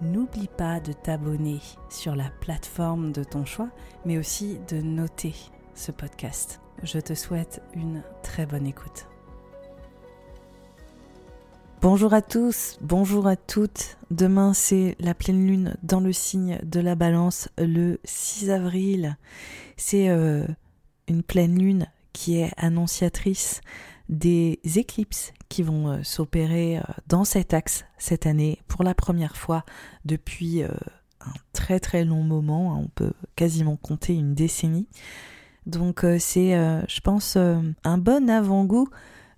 n'oublie pas de t'abonner sur la plateforme de ton choix, mais aussi de noter ce podcast. Je te souhaite une très bonne écoute. Bonjour à tous, bonjour à toutes. Demain, c'est la pleine lune dans le signe de la balance le 6 avril. C'est euh, une pleine lune qui est annonciatrice des éclipses qui vont euh, s'opérer euh, dans cet axe cette année pour la première fois depuis un très très long moment. On peut quasiment compter une décennie. Donc c'est, je pense, un bon avant-goût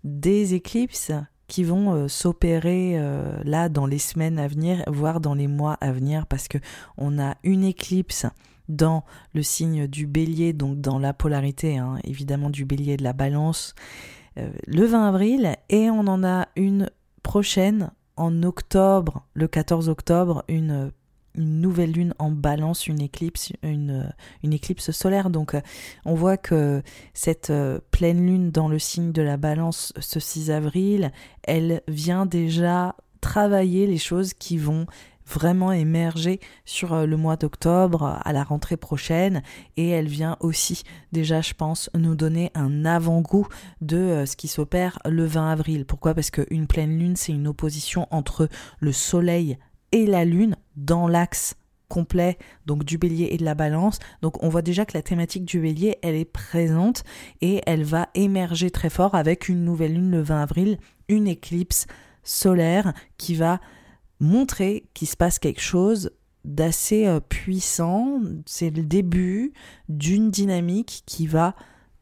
des éclipses qui vont euh, s'opérer euh, là dans les semaines à venir, voire dans les mois à venir, parce que on a une éclipse dans le signe du bélier, donc dans la polarité hein, évidemment du bélier de la balance, euh, le 20 avril, et on en a une prochaine en octobre, le 14 octobre, une nouvelle lune en balance, une éclipse, une, une éclipse solaire. Donc euh, on voit que cette euh, pleine lune dans le signe de la balance ce 6 avril, elle vient déjà travailler les choses qui vont vraiment émerger sur euh, le mois d'octobre à la rentrée prochaine et elle vient aussi déjà je pense nous donner un avant-goût de ce qui s'opère le 20 avril. Pourquoi? Parce qu'une pleine lune c'est une opposition entre le soleil et la lune dans l'axe complet donc du bélier et de la balance. Donc on voit déjà que la thématique du bélier, elle est présente et elle va émerger très fort avec une nouvelle lune le 20 avril, une éclipse solaire qui va montrer qu'il se passe quelque chose d'assez euh, puissant. C'est le début d'une dynamique qui va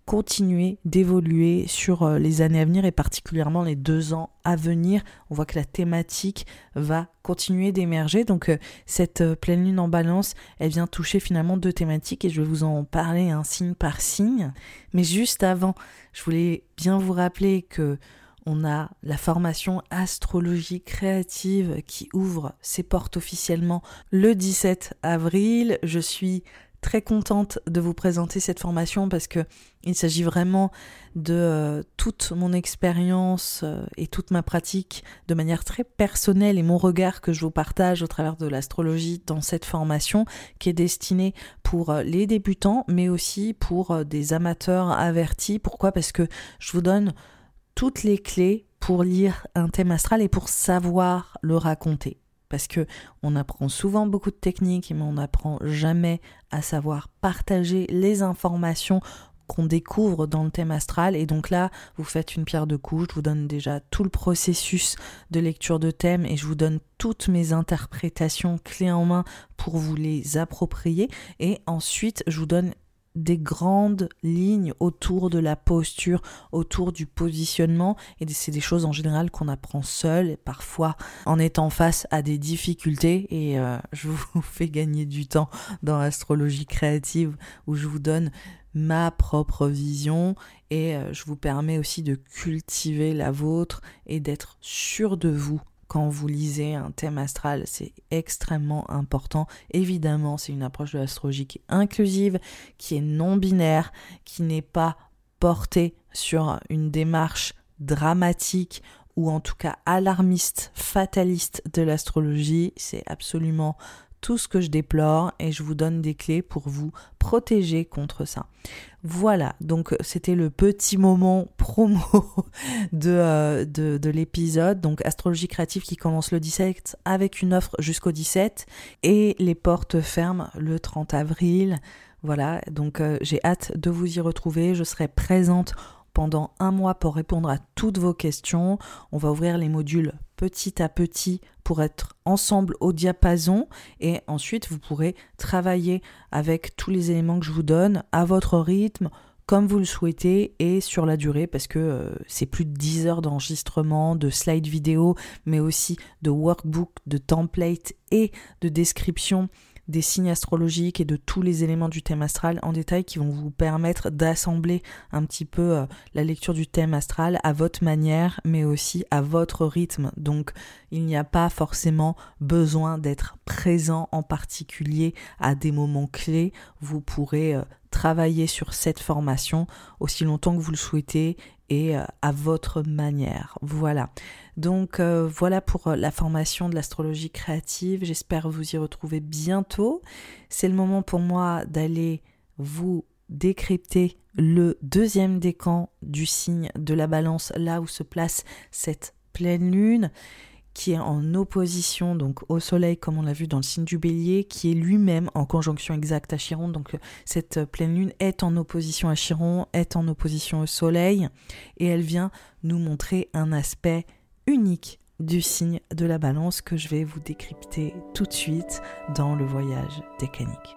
continuer d'évoluer sur euh, les années à venir et particulièrement les deux ans à venir. On voit que la thématique va continuer d'émerger. Donc euh, cette pleine lune en balance, elle vient toucher finalement deux thématiques et je vais vous en parler un signe par signe. Mais juste avant, je voulais bien vous rappeler que on a la formation astrologie créative qui ouvre ses portes officiellement le 17 avril. Je suis très contente de vous présenter cette formation parce que il s'agit vraiment de euh, toute mon expérience euh, et toute ma pratique de manière très personnelle et mon regard que je vous partage au travers de l'astrologie dans cette formation qui est destinée pour euh, les débutants mais aussi pour des amateurs avertis. Pourquoi? Parce que je vous donne toutes les clés pour lire un thème astral et pour savoir le raconter parce que on apprend souvent beaucoup de techniques, mais on n'apprend jamais à savoir partager les informations qu'on découvre dans le thème astral. Et donc là, vous faites une pierre de coups, je vous donne déjà tout le processus de lecture de thème et je vous donne toutes mes interprétations clés en main pour vous les approprier. Et ensuite, je vous donne des grandes lignes autour de la posture, autour du positionnement, et c'est des choses en général qu'on apprend seul, et parfois en étant face à des difficultés, et euh, je vous fais gagner du temps dans l'astrologie créative, où je vous donne ma propre vision, et euh, je vous permets aussi de cultiver la vôtre, et d'être sûr de vous quand vous lisez un thème astral, c'est extrêmement important. Évidemment, c'est une approche de l'astrologie qui est inclusive, qui est non binaire, qui n'est pas portée sur une démarche dramatique ou en tout cas alarmiste, fataliste de l'astrologie. C'est absolument tout ce que je déplore et je vous donne des clés pour vous protéger contre ça. Voilà, donc c'était le petit moment promo de, euh, de l'épisode. Donc astrologie créative qui commence le 17 avec une offre jusqu'au 17 et les portes ferment le 30 avril. Voilà, donc euh, j'ai hâte de vous y retrouver. Je serai présente pendant un mois pour répondre à toutes vos questions. On va ouvrir les modules petit à petit pour être ensemble au diapason et ensuite vous pourrez travailler avec tous les éléments que je vous donne à votre rythme comme vous le souhaitez et sur la durée parce que euh, c'est plus de 10 heures d'enregistrement, de slides vidéo, mais aussi de workbook, de template et de description des signes astrologiques et de tous les éléments du thème astral en détail qui vont vous permettre d'assembler un petit peu euh, la lecture du thème astral à votre manière mais aussi à votre rythme. Donc il n'y a pas forcément besoin d'être présent en particulier à des moments clés. Vous pourrez euh, travailler sur cette formation aussi longtemps que vous le souhaitez et euh, à votre manière. Voilà. Donc euh, voilà pour euh, la formation de l'astrologie créative. J'espère vous y retrouver bientôt. C'est le moment pour moi d'aller vous décrypter le deuxième décan du signe de la balance, là où se place cette pleine lune qui est en opposition donc au Soleil, comme on l'a vu dans le signe du Bélier, qui est lui-même en conjonction exacte à Chiron. Donc cette pleine lune est en opposition à Chiron, est en opposition au Soleil, et elle vient nous montrer un aspect unique du signe de la Balance que je vais vous décrypter tout de suite dans le voyage décanique.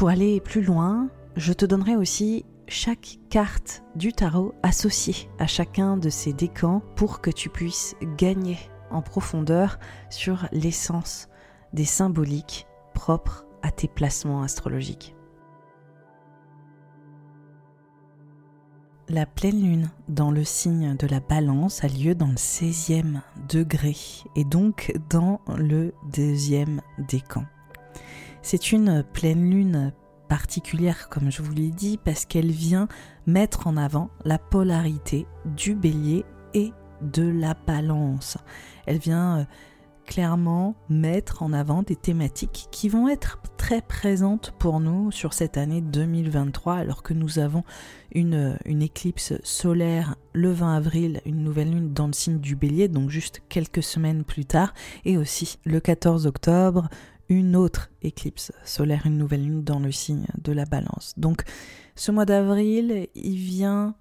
Pour aller plus loin, je te donnerai aussi chaque carte du tarot associée à chacun de ces décans pour que tu puisses gagner en profondeur sur l'essence des symboliques propres à tes placements astrologiques. La pleine lune dans le signe de la balance a lieu dans le 16e degré et donc dans le deuxième décan. C'est une pleine lune particulière, comme je vous l'ai dit, parce qu'elle vient mettre en avant la polarité du bélier et de la balance. Elle vient euh, clairement mettre en avant des thématiques qui vont être très présentes pour nous sur cette année 2023 alors que nous avons une, une, éclipse solaire le 20 avril, une nouvelle lune dans le signe du bélier, donc juste quelques semaines plus tard, et aussi le 14 octobre, une autre éclipse solaire, une nouvelle lune dans le signe de la balance. Donc ce mois d'avril, il vient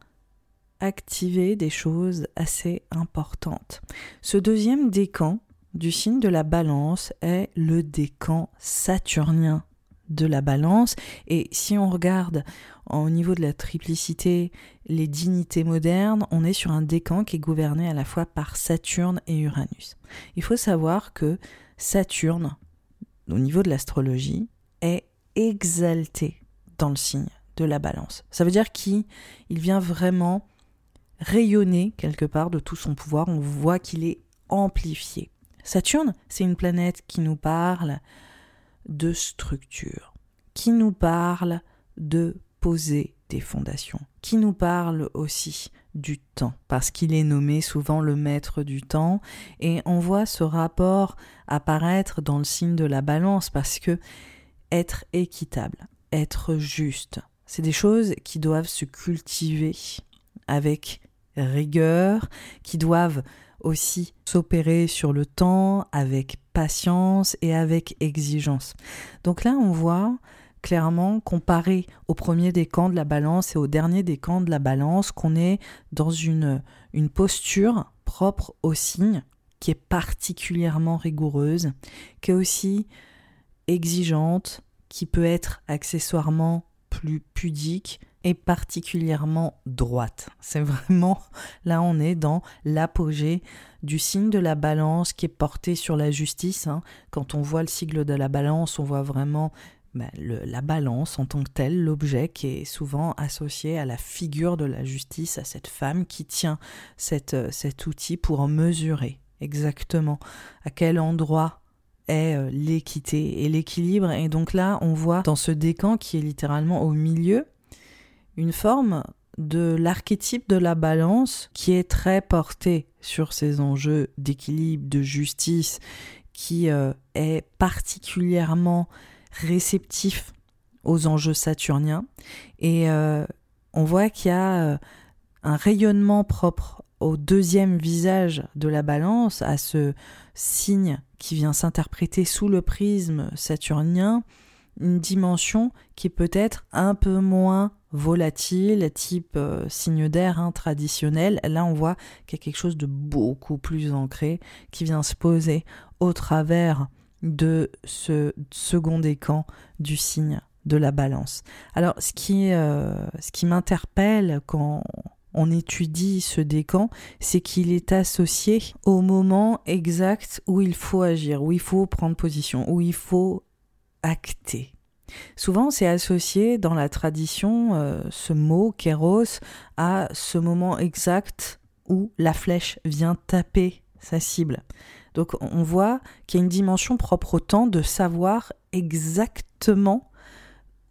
activer des choses assez importantes. Ce deuxième décan du signe de la balance est le décan saturnien de la balance. Et si on regarde au niveau de la triplicité les dignités modernes, on est sur un décan qui est gouverné à la fois par Saturne et Uranus. Il faut savoir que Saturne, au niveau de l'astrologie, est exalté dans le signe de la balance. Ça veut dire qu'il vient vraiment rayonner quelque part de tout son pouvoir. On voit qu'il est amplifié. Saturne, c'est une planète qui nous parle de structure, qui nous parle de poser des fondations, qui nous parle aussi du temps, parce qu'il est nommé souvent le maître du temps, et on voit ce rapport apparaître dans le signe de la balance, parce que être équitable, être juste, c'est des choses qui doivent se cultiver avec rigueur, qui doivent aussi s'opérer sur le temps avec patience et avec exigence. Donc là, on voit clairement, comparé au premier des camps de la balance et au dernier des camps de la balance, qu'on est dans une, une posture propre au signe, qui est particulièrement rigoureuse, qui est aussi exigeante, qui peut être accessoirement plus pudique et particulièrement droite. C'est vraiment là on est dans l'apogée du signe de la balance qui est porté sur la justice. Hein. Quand on voit le sigle de la balance, on voit vraiment ben, la balance en tant que telle, l'objet qui est souvent associé à la figure de la justice, à cette femme qui tient euh, cet outil pour mesurer exactement à quel endroit est euh, l'équité et l'équilibre. Et donc là, on voit dans ce décan qui est littéralement au milieu, une forme de l'archétype de la balance qui est très porté sur ces enjeux d'équilibre, de justice, qui euh, est particulièrement réceptif aux enjeux saturniens. Et euh, on voit qu'il y a euh, un rayonnement propre au deuxième visage de la balance, à ce signe qui vient s'interpréter sous le prisme saturnien, une dimension qui peut-être un peu moins volatile, type euh, signe d'air hein, traditionnel. Là, on voit qu'il y a quelque chose de beaucoup plus ancré qui vient se poser au travers de ce second décan du signe de la balance. Alors, ce qui, euh, qui m'interpelle quand on étudie ce décan, c'est qu'il est associé au moment exact où il faut agir, où il faut prendre position, où il faut acter. Souvent, c'est associé dans la tradition, euh, ce mot, kéros, à ce moment exact où la flèche vient taper sa cible. Donc on voit qu'il y a une dimension propre au temps de savoir exactement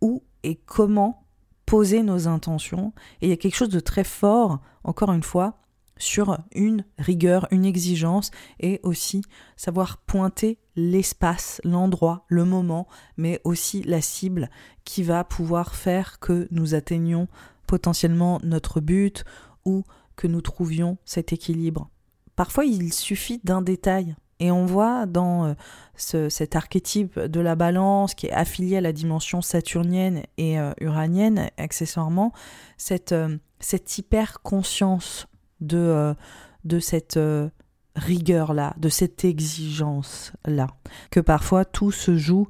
où et comment poser nos intentions. Et il y a quelque chose de très fort, encore une fois, sur une rigueur, une exigence et aussi savoir pointer l'espace, l'endroit, le moment, mais aussi la cible qui va pouvoir faire que nous atteignions potentiellement notre but ou que nous trouvions cet équilibre. Parfois, il suffit d'un détail. Et on voit dans euh, ce, cet archétype de la balance qui est affilié à la dimension saturnienne et euh, uranienne, accessoirement, cette, euh, cette hyper conscience de, de cette rigueur-là, de cette exigence-là, que parfois tout se joue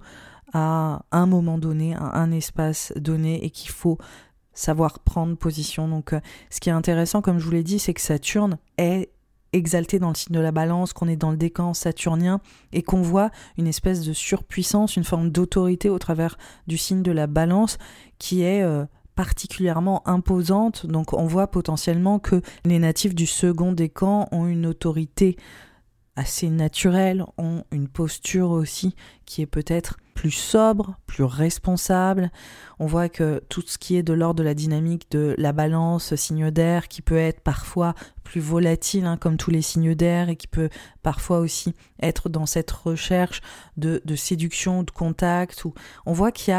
à un moment donné, à un espace donné, et qu'il faut savoir prendre position. Donc ce qui est intéressant, comme je vous l'ai dit, c'est que Saturne est exalté dans le signe de la balance, qu'on est dans le décan saturnien et qu'on voit une espèce de surpuissance, une forme d'autorité au travers du signe de la balance qui est euh, particulièrement imposante. Donc on voit potentiellement que les natifs du second décan ont une autorité assez naturelle, ont une posture aussi qui est peut-être plus sobre, plus responsable. On voit que tout ce qui est de l'ordre de la dynamique de la balance, signe d'air, qui peut être parfois plus volatile, hein, comme tous les signes d'air, et qui peut parfois aussi être dans cette recherche de, séduction, de contact. On voit qu'il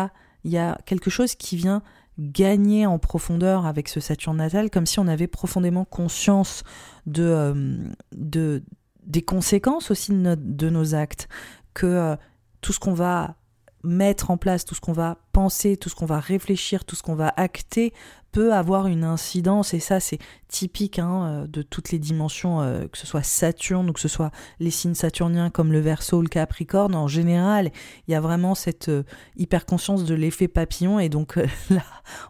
y a, quelque chose qui vient gagner en profondeur avec ce Saturne natal, comme si on avait profondément conscience de, euh, de des conséquences aussi de, nos actes, que euh, tout ce qu'on va mettre en place, tout ce qu'on va penser, tout ce qu'on va réfléchir, tout ce qu'on va acter peut avoir une incidence et ça c'est typique hein, euh, de toutes les dimensions, euh, que ce soit Saturne ou que ce soit les signes saturniens comme le Verseau ou le Capricorne. En général, il y a vraiment cette euh, hyper conscience de l'effet papillon et donc là,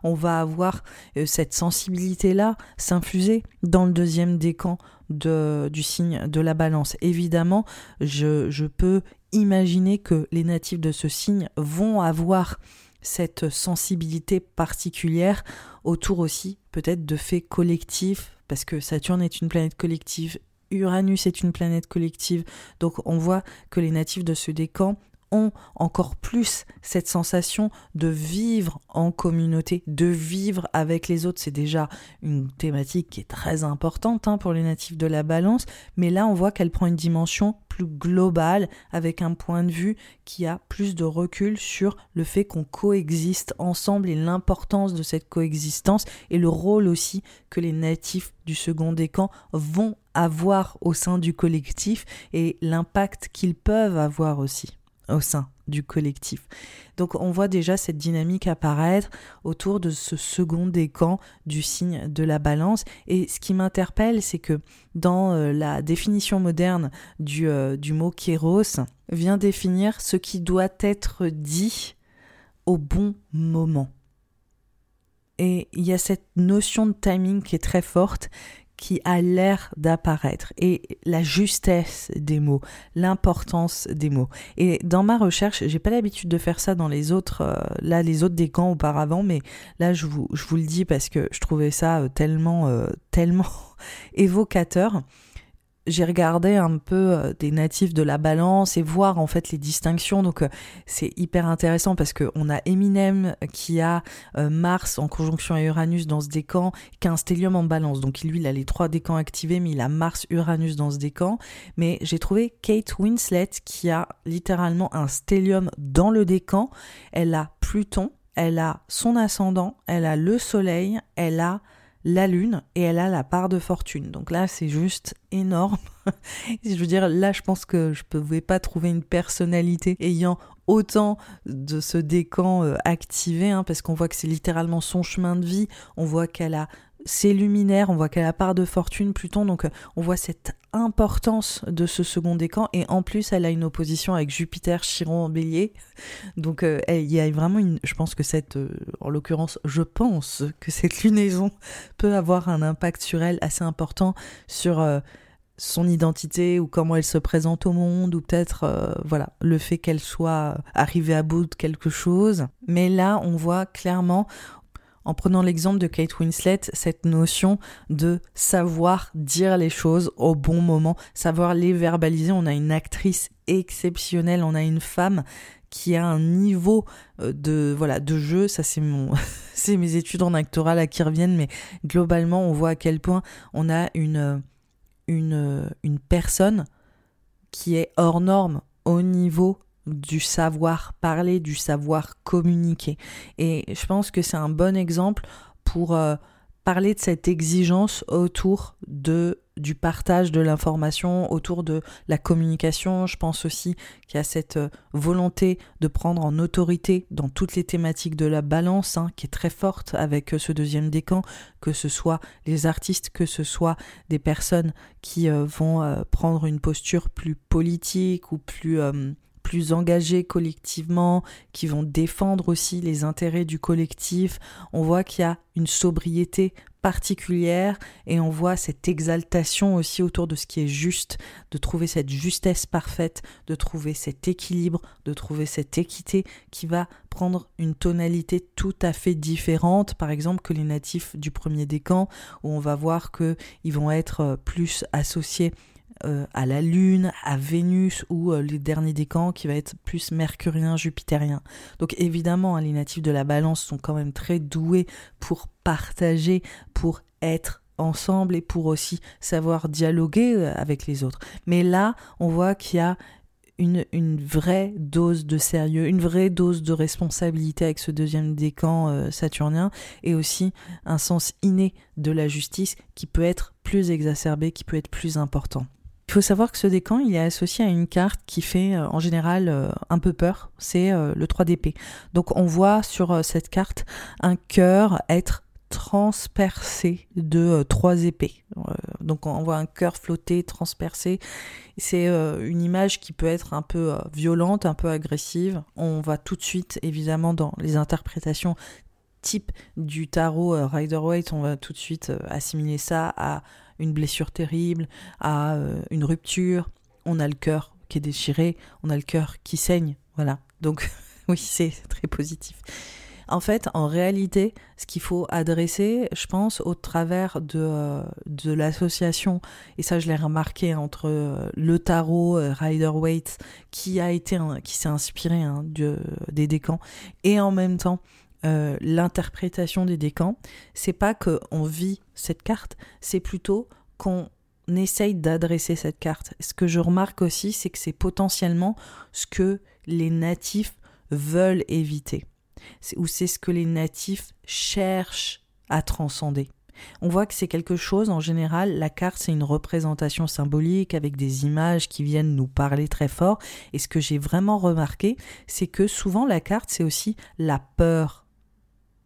on va avoir cette sensibilité là s'infuser dans le deuxième décan du signe de la balance. Évidemment, je, je peux imaginer que les natifs de ce signe vont avoir cette sensibilité particulière autour aussi peut-être de faits collectifs, parce que Saturne est une planète collective, Uranus est une planète collective, donc on voit que les natifs de ce décan ont encore plus cette sensation de vivre en communauté, de vivre avec les autres. C'est déjà une thématique qui est très importante hein, pour les natifs de la balance, mais là on voit qu'elle prend une dimension plus globale avec un point de vue qui a plus de recul sur le fait qu'on coexiste ensemble et l'importance de cette coexistence et le rôle aussi que les natifs du second décan vont avoir au sein du collectif et l'impact qu'ils peuvent avoir aussi au sein du collectif. Donc on voit déjà cette dynamique apparaître autour de ce second décan du signe de la balance. Et ce qui m'interpelle, c'est que dans euh, la définition moderne du, euh, du mot kéros, vient définir ce qui doit être dit au bon moment. Et il y a cette notion de timing qui est très forte, qui a l'air d'apparaître et la justesse des mots, l'importance des mots. Et dans ma recherche, j'ai pas l'habitude de faire ça dans les autres, euh, là les autres décans auparavant, mais là je vous, je vous le dis parce que je trouvais ça euh, tellement, euh, tellement évocateur j'ai regardé un peu euh, des natifs de la balance et voir en fait les distinctions. Donc euh, c'est hyper intéressant parce qu'on a Eminem qui a euh, Mars en conjonction à Uranus dans ce décan, qui a un stellium en balance. Donc lui, il a les trois décans activés, mais il a Mars, Uranus dans ce décan. Mais j'ai trouvé Kate Winslet qui a littéralement un stellium dans le décan. Elle a Pluton, elle a son ascendant, elle a le Soleil, elle a la lune et elle a la part de fortune. Donc là, c'est juste énorme. je veux dire, là, je pense que je ne pouvais pas trouver une personnalité ayant autant de ce décan euh, activé, hein, parce qu'on voit que c'est littéralement son chemin de vie. On voit qu'elle a ses luminaires, on voit qu'elle a part de fortune Pluton, donc euh, on voit cette importance de ce second décan et en plus elle a une opposition avec Jupiter Chiron bélier. Donc euh, il y a vraiment une je pense que cette euh, en l'occurrence je pense que cette lunaison peut avoir un impact sur elle assez important sur son identité ou comment elle se présente au monde ou peut-être voilà le fait qu'elle soit arrivée à bout de quelque chose. Mais là on voit clairement en prenant l'exemple de Kate Winslet, cette notion de savoir dire les choses au bon moment, savoir les verbaliser. On a une actrice exceptionnelle, on a une femme qui a un niveau euh, de voilà de jeu ça c'est mes études en actoral à qui reviennent mais globalement on voit à quel point on a une une une personne qui est hors norme au niveau du savoir parler, du savoir communiquer. Et je pense que c'est un bon exemple pour euh, parler de cette exigence autour de du partage de l'information, autour de la communication. Je pense aussi qu'il y a cette euh, volonté de prendre en autorité dans toutes les thématiques de la balance, hein, qui est très forte avec euh, ce deuxième décan, que ce soit les artistes, que ce soit des personnes qui vont prendre une posture plus politique ou plus plus engagés collectivement, qui vont défendre aussi les intérêts du collectif. On voit qu'il y a une sobriété particulière et on voit cette exaltation aussi autour de ce qui est juste, de trouver cette justesse parfaite, de trouver cet équilibre, de trouver cette équité qui va prendre une tonalité tout à fait différente, par exemple que les natifs du premier décan, où on va voir qu'ils vont être plus associés euh, à la Lune, à Vénus ou euh, les derniers décans qui va être plus mercurien, jupitérien. Donc évidemment, hein, les natifs de la balance sont quand même très doués pour partager, pour être ensemble et pour aussi savoir dialoguer euh, avec les autres. Mais là, on voit qu'il y a une, une, vraie dose de sérieux, une vraie dose de responsabilité avec ce deuxième décan saturnien et aussi un sens inné de la justice qui peut être plus exacerbé, qui peut être plus important. Il faut savoir que ce décan, il est associé à une carte qui fait euh, en général euh, un peu peur, c'est euh, le 3 d'épée. Donc on voit sur cette carte un cœur être transpercé de trois épées. donc on voit un cœur flotter, transpercé. C'est une image qui peut être un peu violente, un peu agressive. On va tout de suite, évidemment, dans les interprétations type du tarot Rider-Waite, on va tout de suite assimiler ça à une blessure terrible, à euh, une rupture, on a le cœur qui est déchiré, on a le cœur qui saigne, voilà. Donc oui, c'est très positif. En fait, en réalité, ce qu'il faut adresser, je pense, au travers de, euh, de l'association, et ça je l'ai remarqué entre euh, le tarot euh, Rider-Waite, qui a été, qui s'est inspiré hein, des décans, et en même temps l'interprétation des décans, c'est pas qu'on vit cette carte, c'est plutôt qu'on essaye d'adresser cette carte. Ce que je remarque aussi, c'est que c'est potentiellement ce que les natifs veulent éviter, ou c'est ce que les natifs cherchent à transcender. On voit que c'est quelque chose, en général, la carte c'est une représentation symbolique avec des images qui viennent nous parler très fort. Et ce que j'ai vraiment remarqué, c'est que souvent la carte c'est aussi la peur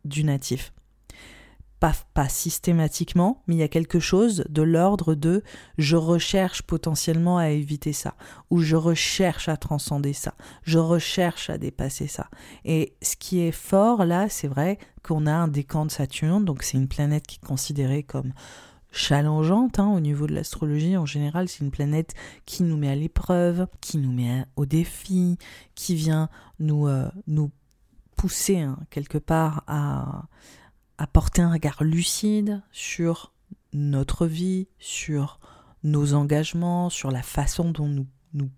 du natif pas, systématiquement, mais il y a quelque chose de l'ordre de je recherche potentiellement à éviter ça, ou je recherche à transcender ça, je recherche à dépasser ça. Et ce qui est fort là, c'est vrai qu'on a un décan de Saturne, donc c'est une planète qui est considérée comme challengeante hein, au niveau de l'astrologie en général. C'est une planète qui nous met à l'épreuve, qui nous met au défi, qui vient nous, euh, nous pousser hein, quelque part à, apporter un regard lucide sur notre vie, sur nos engagements, sur la façon dont nous nous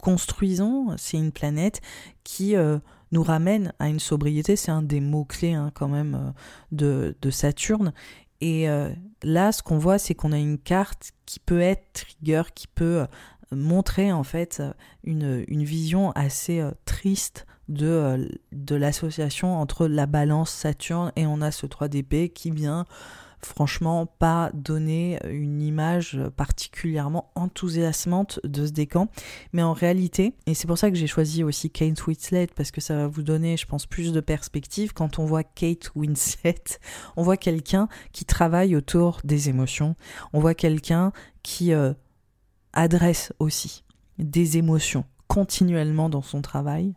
construisons. C'est une planète qui euh, nous ramène à une sobriété. C'est un des mots-clés hein, quand même euh, de, Saturne. Et euh, là, ce qu'on voit, c'est qu'on a une carte qui peut être trigger, qui peut montrer en fait une vision assez triste de, euh, de l'association entre la balance Saturne et on a ce 3DP qui vient franchement pas donner une image particulièrement enthousiasmante de ce décan. Mais en réalité, et c'est pour ça que j'ai choisi aussi Kate Winslet, parce que ça va vous donner, je pense, plus de perspective. Quand on voit Kate Winslet, on voit quelqu'un qui travaille autour des émotions. On voit quelqu'un qui euh, adresse aussi des émotions continuellement dans son travail.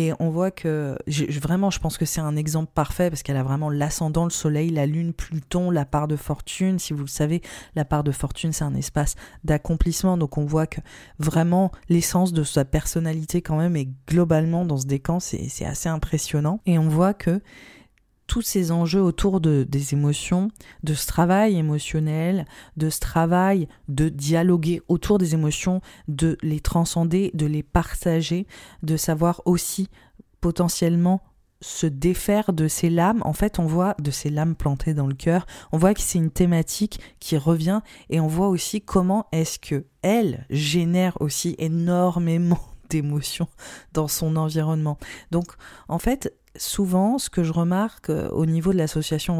Et on voit que, vraiment, je pense que c'est un exemple parfait parce qu'elle a vraiment l'ascendant, le soleil, la lune, Pluton, la part de fortune. Si vous le savez, la part de fortune, c'est un espace d'accomplissement. Donc on voit que vraiment l'essence de sa personnalité quand même est globalement dans ce décan, c'est assez impressionnant. Et on voit que tous ces enjeux autour de, des émotions, de ce travail émotionnel, de ce travail de dialoguer autour des émotions, de les transcender, de les partager, de savoir aussi potentiellement se défaire de ces lames, en fait on voit de ces lames plantées dans le cœur, on voit que c'est une thématique qui revient et on voit aussi comment est-ce que elle génère aussi énormément d'émotions dans son environnement. Donc en fait, souvent, ce que je remarque euh, au niveau de l'association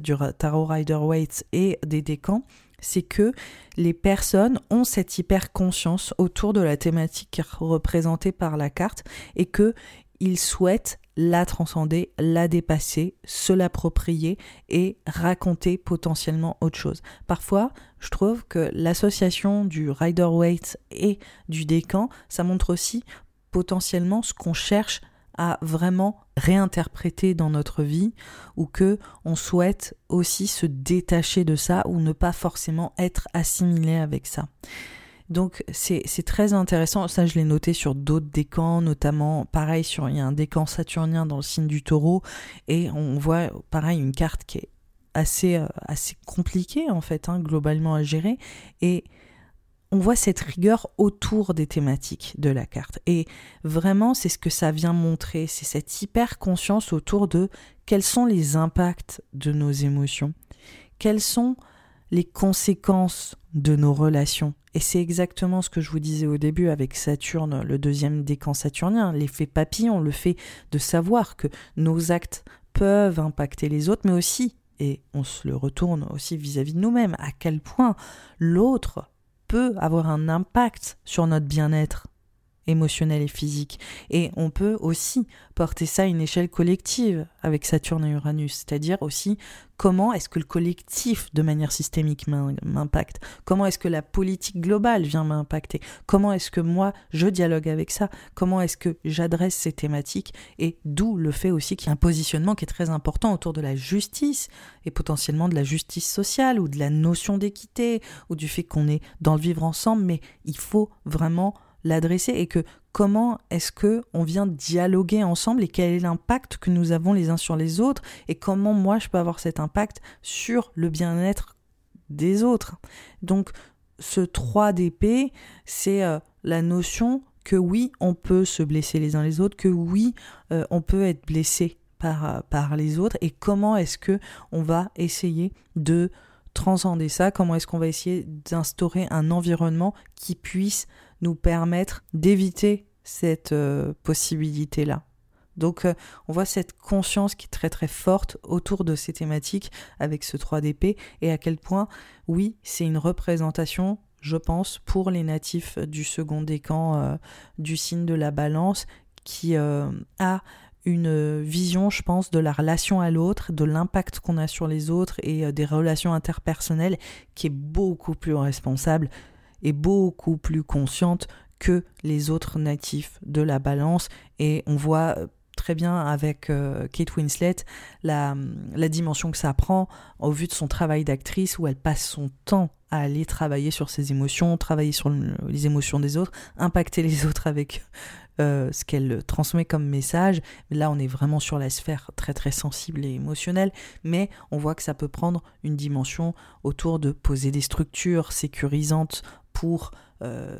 du Tarot Rider Waite et des décans, c'est que les personnes ont cette hyper conscience autour de la thématique représentée par la carte et que ils souhaitent la transcender, la dépasser, se l'approprier et raconter potentiellement autre chose. Parfois, je trouve que l'association du Rider Waite et du décan, ça montre aussi potentiellement ce qu'on cherche à vraiment réinterpréter dans notre vie ou que on souhaite aussi se détacher de ça ou ne pas forcément être assimilé avec ça. Donc c'est très intéressant, ça je l'ai noté sur d'autres décans, notamment pareil sur il y a un décan saturnien dans le signe du taureau et on voit pareil une carte qui est assez, euh, assez compliquée en fait hein, globalement à gérer et on voit cette rigueur autour des thématiques de la carte. Et vraiment, c'est ce que ça vient montrer, c'est cette hyper conscience autour de quels sont les impacts de nos émotions, quelles sont les conséquences de nos relations. Et c'est exactement ce que je vous disais au début avec Saturne, le deuxième décan saturnien, l'effet papillon, le fait de savoir que nos actes peuvent impacter les autres, mais aussi, et on se le retourne aussi vis-à-vis -vis de nous-mêmes, à quel point l'autre peut avoir un impact sur notre bien-être émotionnel et physique. Et on peut aussi porter ça à une échelle collective avec Saturne et Uranus, c'est-à-dire aussi comment est-ce que le collectif de manière systémique m'impacte, comment est-ce que la politique globale vient m'impacter, comment est-ce que moi je dialogue avec ça, comment est-ce que j'adresse ces thématiques, et d'où le fait aussi qu'il y a un positionnement qui est très important autour de la justice, et potentiellement de la justice sociale, ou de la notion d'équité, ou du fait qu'on est dans le vivre ensemble, mais il faut vraiment l'adresser et que comment est-ce que on vient dialoguer ensemble et quel est l'impact que nous avons les uns sur les autres et comment moi je peux avoir cet impact sur le bien-être des autres. Donc ce 3 d'épée, c'est euh, la notion que oui, on peut se blesser les uns les autres, que oui, euh, on peut être blessé par, euh, par les autres et comment est-ce que on va essayer de transcender ça, comment est-ce qu'on va essayer d'instaurer un environnement qui puisse nous permettre d'éviter cette possibilité-là. Donc on voit cette conscience qui est très très forte autour de ces thématiques avec ce 3 d'épée et à quel point oui c'est une représentation je pense, pour les natifs du second décan euh, du signe de la balance, qui euh, a une vision, je pense, de la relation à l'autre, de l'impact qu'on a sur les autres et euh, des relations interpersonnelles qui est beaucoup plus responsable et beaucoup plus consciente que les autres natifs de la balance. Et on voit très bien avec Kate Winslet la, la, dimension que ça prend au vu de son travail d'actrice où elle passe son temps à aller travailler sur ses émotions, travailler sur les émotions des autres, impacter les autres avec euh, ce qu'elle transmet comme message. Là, on est vraiment sur la sphère très très sensible et émotionnelle, mais on voit que ça peut prendre une dimension autour de poser des structures sécurisantes pour euh,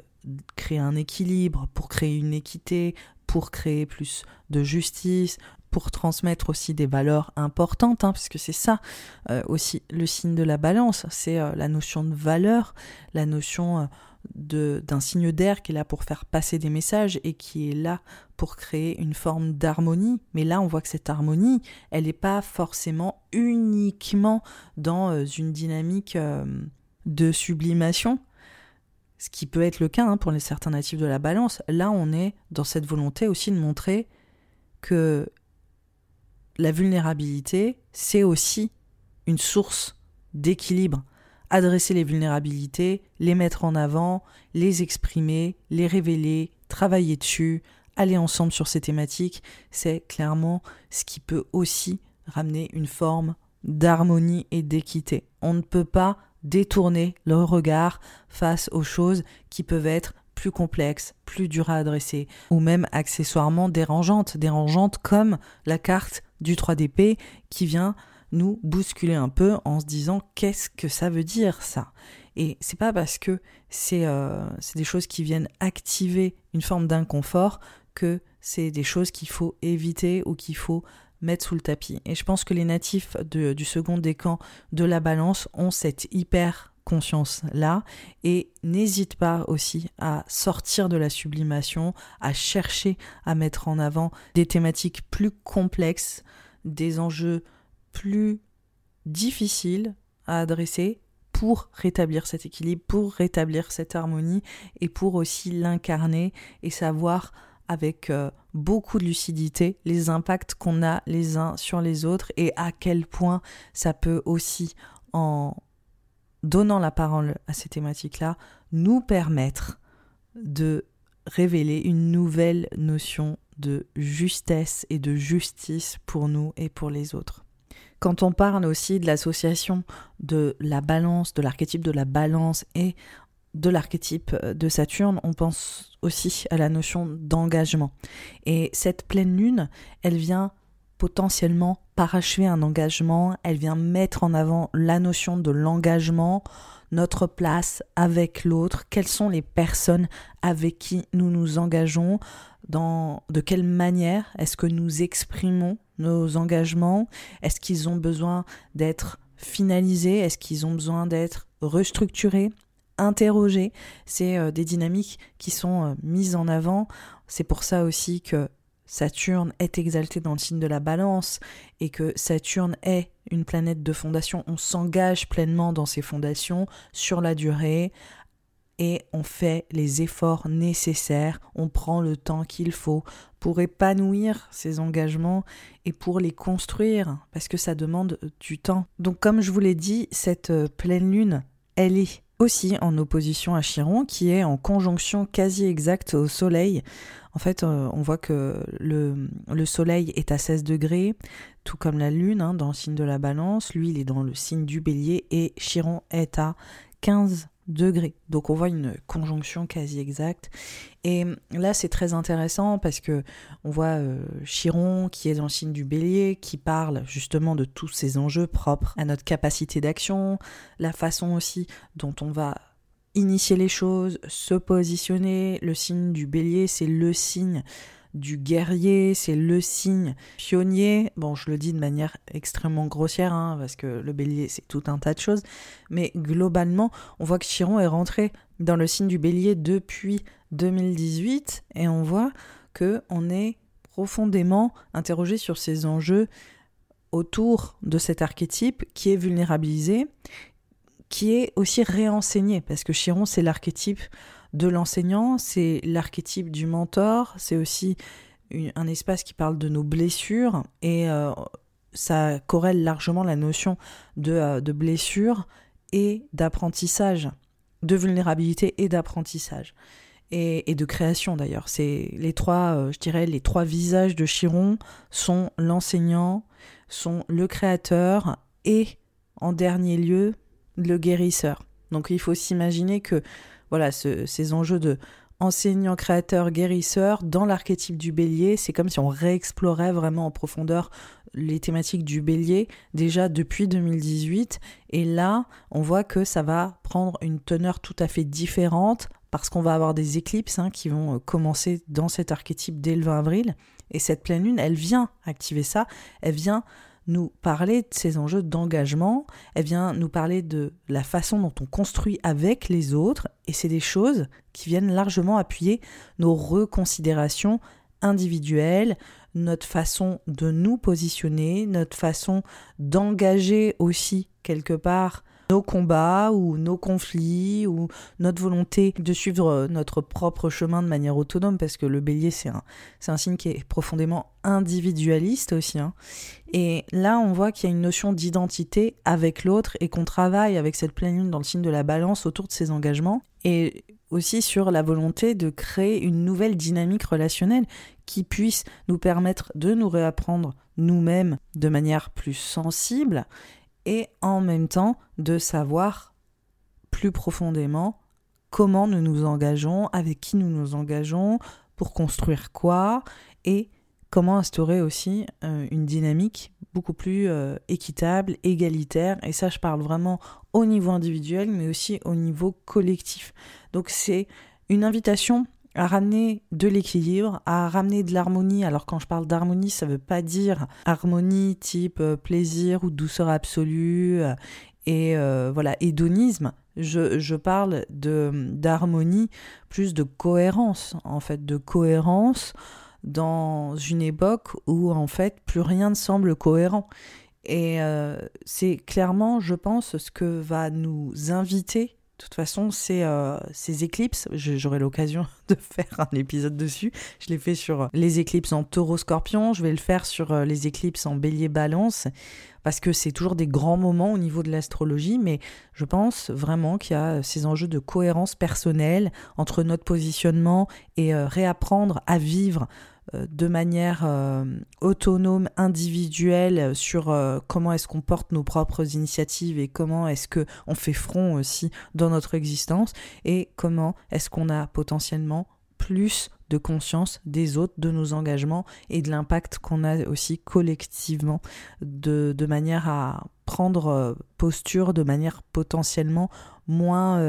créer un équilibre, pour créer une équité, pour créer plus de justice, pour transmettre aussi des valeurs importantes, hein, puisque c'est ça euh, aussi le signe de la balance, c'est euh, la notion de valeur, la notion d'un signe d'air qui est là pour faire passer des messages et qui est là pour créer une forme d'harmonie. Mais là, on voit que cette harmonie, elle n'est pas forcément uniquement dans une dynamique de sublimation, ce qui peut être le cas hein, pour les certains natifs de la balance. Là, on est dans cette volonté aussi de montrer que la vulnérabilité, c'est aussi une source d'équilibre. Adresser les vulnérabilités, les mettre en avant, les exprimer, les révéler, travailler dessus, aller ensemble sur ces thématiques, c'est clairement ce qui peut aussi ramener une forme d'harmonie et d'équité. On ne peut pas détourner le regard face aux choses qui peuvent être plus complexes, plus dures à adresser, ou même accessoirement dérangeantes, dérangeantes comme la carte du 3DP qui vient nous bousculer un peu en se disant qu'est-ce que ça veut dire ça? Et c'est pas parce que euh, c'est des choses qui viennent activer une forme d'inconfort que c'est des choses qu'il faut éviter ou qu'il faut mettre sous le tapis. Et je pense que les natifs du second décan de la balance ont cette hyper conscience-là et n'hésite pas aussi à sortir de la sublimation, à chercher à mettre en avant des thématiques plus complexes, des enjeux plus difficiles à adresser pour rétablir cet équilibre, pour rétablir cette harmonie et pour aussi l'incarner et savoir avec euh, beaucoup de lucidité les impacts qu'on a les uns sur les autres et à quel point ça peut aussi en donnant la parole à ces thématiques-là, nous permettre de révéler une nouvelle notion de justesse et de justice pour nous et pour les autres. Quand on parle aussi de l'association de la balance, de l'archétype de la balance et de l'archétype de Saturne, on pense aussi à la notion d'engagement. Et cette pleine lune, elle vient potentiellement parachever un engagement, elle vient mettre en avant la notion de l'engagement, notre place avec l'autre, quelles sont les personnes avec qui nous nous engageons, dans, de quelle manière est-ce que nous exprimons nos engagements, est-ce qu'ils ont besoin d'être finalisés, est-ce qu'ils ont besoin d'être restructurés, interrogés, c'est euh, des dynamiques qui sont euh, mises en avant, c'est pour ça aussi que Saturne est exalté dans le signe de la balance et que Saturne est une planète de fondation, on s'engage pleinement dans ces fondations sur la durée et on fait les efforts nécessaires, on prend le temps qu'il faut pour épanouir ces engagements et pour les construire parce que ça demande du temps. Donc comme je vous l'ai dit, cette pleine lune, elle est aussi en opposition à Chiron qui est en conjonction quasi exacte au Soleil en fait, euh, on voit que le, Soleil est à 16 degrés, tout comme la Lune hein, dans le signe de la balance. Lui, il est dans le signe du bélier et Chiron est à 15 Donc on voit une conjonction quasi exacte. Et là c'est très intéressant parce que on voit euh, Chiron qui est dans le signe du bélier, qui parle justement de tous ces enjeux propres à notre capacité d'action, la façon aussi dont on va initier les choses, se positionner. Le signe du bélier c'est le signe du guerrier, c'est le signe pionnier. Bon, je le dis de manière extrêmement grossière, hein, parce que le bélier, c'est tout un tas de choses. Mais globalement, on voit que Chiron est rentré dans le signe du bélier depuis 2018, et on voit que on est profondément interrogé sur ces enjeux autour de cet archétype qui est vulnérabilisé, qui est aussi réenseigné, parce que Chiron, c'est l'archétype de l'enseignant, c'est l'archétype du mentor, c'est aussi un espace qui parle de nos blessures et euh, ça corrèle largement la notion de, euh, de blessure et d'apprentissage, de vulnérabilité et d'apprentissage. Et, de création d'ailleurs. C'est les trois, euh, je dirais, les trois visages de Chiron sont l'enseignant, sont le créateur et, en dernier lieu, le guérisseur. Donc il faut s'imaginer que voilà, ces enjeux de enseignant, créateur, guérisseur, dans l'archétype du bélier, c'est comme si on réexplorait vraiment en profondeur les thématiques du bélier déjà depuis 2018. Et là, on voit que ça va prendre une teneur tout à fait différente parce qu'on va avoir des éclipses hein, qui vont euh, commencer dans cet archétype dès le 20 avril. Et cette pleine lune, elle vient activer ça, elle vient nous parler de ces enjeux d'engagement, elle vient nous parler de la façon dont on construit avec les autres, et c'est des choses qui viennent largement appuyer nos reconsidérations individuelles, notre façon de nous positionner, notre façon d'engager aussi quelque part nos combats ou nos conflits ou notre volonté de suivre euh, notre propre chemin de manière autonome parce que le bélier c'est un, c'est un signe qui est profondément individualiste aussi. Hein. Et là on voit qu'il y a une notion d'identité avec l'autre et qu'on travaille avec cette pleine lune dans le signe de la balance autour de ses engagements et aussi sur la volonté de créer une nouvelle dynamique relationnelle qui puisse nous permettre de nous réapprendre nous-mêmes de manière plus sensible et en même temps de savoir plus profondément comment nous nous engageons, avec qui nous nous engageons, pour construire quoi et comment instaurer aussi euh, une dynamique beaucoup plus euh, équitable, égalitaire. Et ça, je parle vraiment au niveau individuel, mais aussi au niveau collectif. Donc c'est une invitation à ramener de l'équilibre, à ramener de l'harmonie. Alors quand je parle d'harmonie, ça ne veut pas dire harmonie type euh, plaisir ou douceur absolue euh, et euh, voilà hédonisme. Je, je parle de d'harmonie, plus de cohérence en fait, de cohérence dans une époque où en fait plus rien ne semble cohérent. Et c'est clairement, je pense, ce que va nous inviter de toute façon, ces, euh, éclipses, j'aurai l'occasion de faire un épisode dessus. Je l'ai fait sur les éclipses en taureau-scorpion, je vais le faire sur euh, les éclipses en bélier-balance, parce que c'est toujours des grands moments au niveau de l'astrologie, mais je pense vraiment qu'il y a ces enjeux de cohérence personnelle entre notre positionnement et euh, réapprendre à vivre euh, de manière euh, autonome, individuelle, sur euh, comment est-ce qu'on porte nos propres initiatives et comment est-ce que on fait front aussi dans notre existence et comment est-ce qu'on a potentiellement plus de conscience des autres, de nos engagements et de l'impact qu'on a aussi collectivement, de, de, manière à prendre posture de manière potentiellement moins,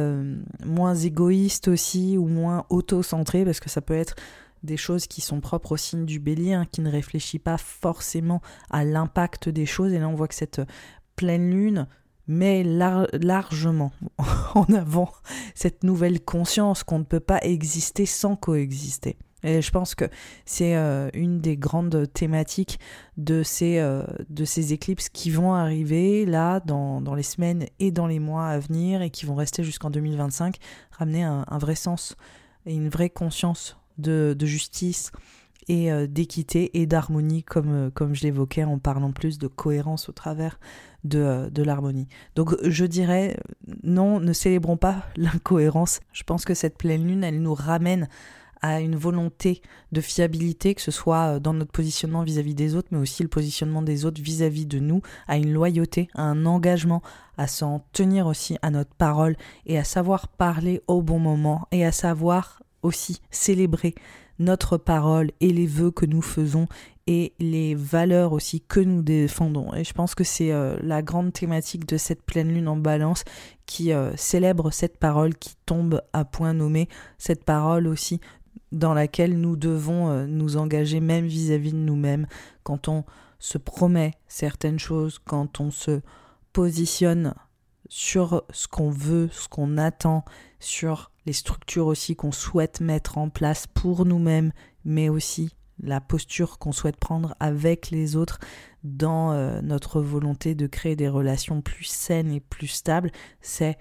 moins égoïste aussi ou moins auto-centrée, parce que ça peut être des choses qui sont propres au signe du bélier, hein, qui ne réfléchit pas forcément à l'impact des choses. Et là, on voit que cette pleine lune met largement en avant cette nouvelle conscience qu'on ne peut pas exister sans coexister. Et je pense que c'est euh, une des grandes thématiques de ces, euh, de ces éclipses qui vont arriver là dans, dans, les semaines et dans les mois à venir et qui vont rester jusqu'en 2025, ramener un vrai sens et une vraie conscience de, justice et euh, d'équité et d'harmonie, comme, euh, comme je l'évoquais en parlant plus de cohérence au travers de, euh, de l'harmonie. Donc je dirais, non, ne célébrons pas l'incohérence. Je pense que cette pleine lune, elle nous ramène à une volonté de fiabilité, que ce soit dans notre positionnement vis-à-vis des autres, mais aussi le positionnement des autres vis-à-vis de nous, à une loyauté, à un engagement, à s'en tenir aussi à notre parole et à savoir parler au bon moment et à savoir aussi célébrer notre parole et les vœux que nous faisons et les valeurs aussi que nous défendons. Et je pense que c'est euh, la grande thématique de cette pleine lune en balance qui euh, célèbre cette parole qui tombe à point nommé, cette parole aussi dans laquelle nous devons euh, nous engager même vis-à-vis de nous-mêmes quand on se promet certaines choses, quand on se positionne sur ce qu'on veut, ce qu'on attend, sur les structures aussi qu'on souhaite mettre en place pour nous-mêmes, mais aussi la posture qu'on souhaite prendre avec les autres dans euh, notre volonté de créer des relations plus saines et plus stables, c'est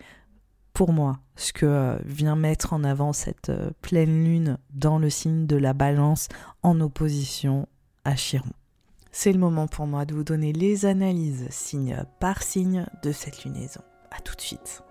pour moi ce que euh, vient mettre en avant cette euh, pleine lune dans le signe de la balance en opposition à Chiron. C'est le moment pour moi de vous donner les analyses signe par signe de cette lunaison. A tout de suite.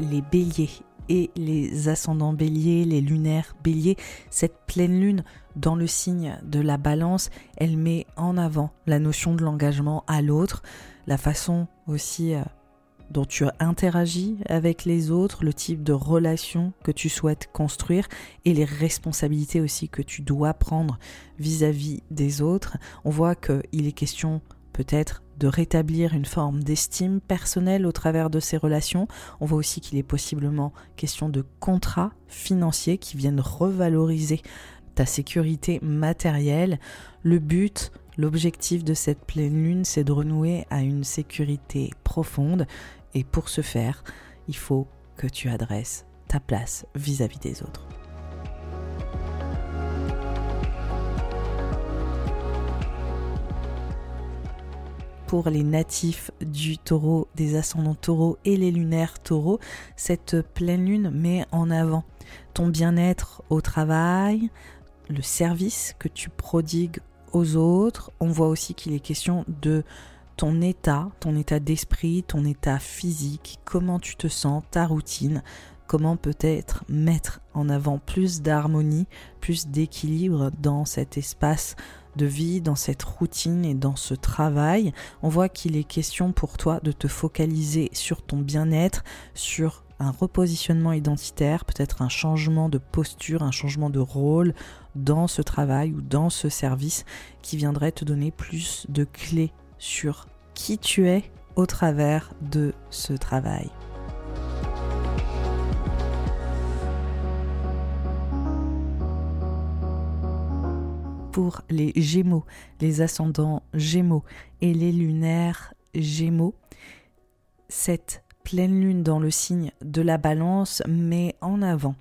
Les béliers et les ascendants béliers, les lunaires béliers, cette pleine lune dans le signe de la balance, elle met en avant la notion de l'engagement à l'autre, la façon aussi euh, dont tu interagis avec les autres, le type de relation que tu souhaites construire et les responsabilités aussi que tu dois prendre vis-à-vis -vis des autres. On voit qu'il est question peut-être de rétablir une forme d'estime personnelle au travers de ces relations. On voit aussi qu'il est possiblement question de contrats financiers qui viennent revaloriser ta sécurité matérielle. Le but, l'objectif de cette pleine lune, c'est de renouer à une sécurité profonde. Et pour ce faire, il faut que tu adresses ta place vis-à-vis -vis des autres. Pour les natifs du taureau, des ascendants taureaux et les lunaires taureaux, cette pleine lune met en avant ton bien-être au travail, le service que tu prodigues aux autres. On voit aussi qu'il est question de ton état, ton état d'esprit, ton état physique, comment tu te sens, ta routine, comment peut-être mettre en avant plus d'harmonie, plus d'équilibre dans cet espace de vie, dans cette routine et dans ce travail. On voit qu'il est question pour toi de te focaliser sur ton bien-être, sur un repositionnement identitaire, peut-être un changement de posture, un changement de rôle dans ce travail ou dans ce service qui viendrait te donner plus de clés sur qui tu es au travers de ce travail. Pour les Gémeaux, les ascendants Gémeaux et les lunaires Gémeaux. Cette pleine lune dans le signe de la balance met en avant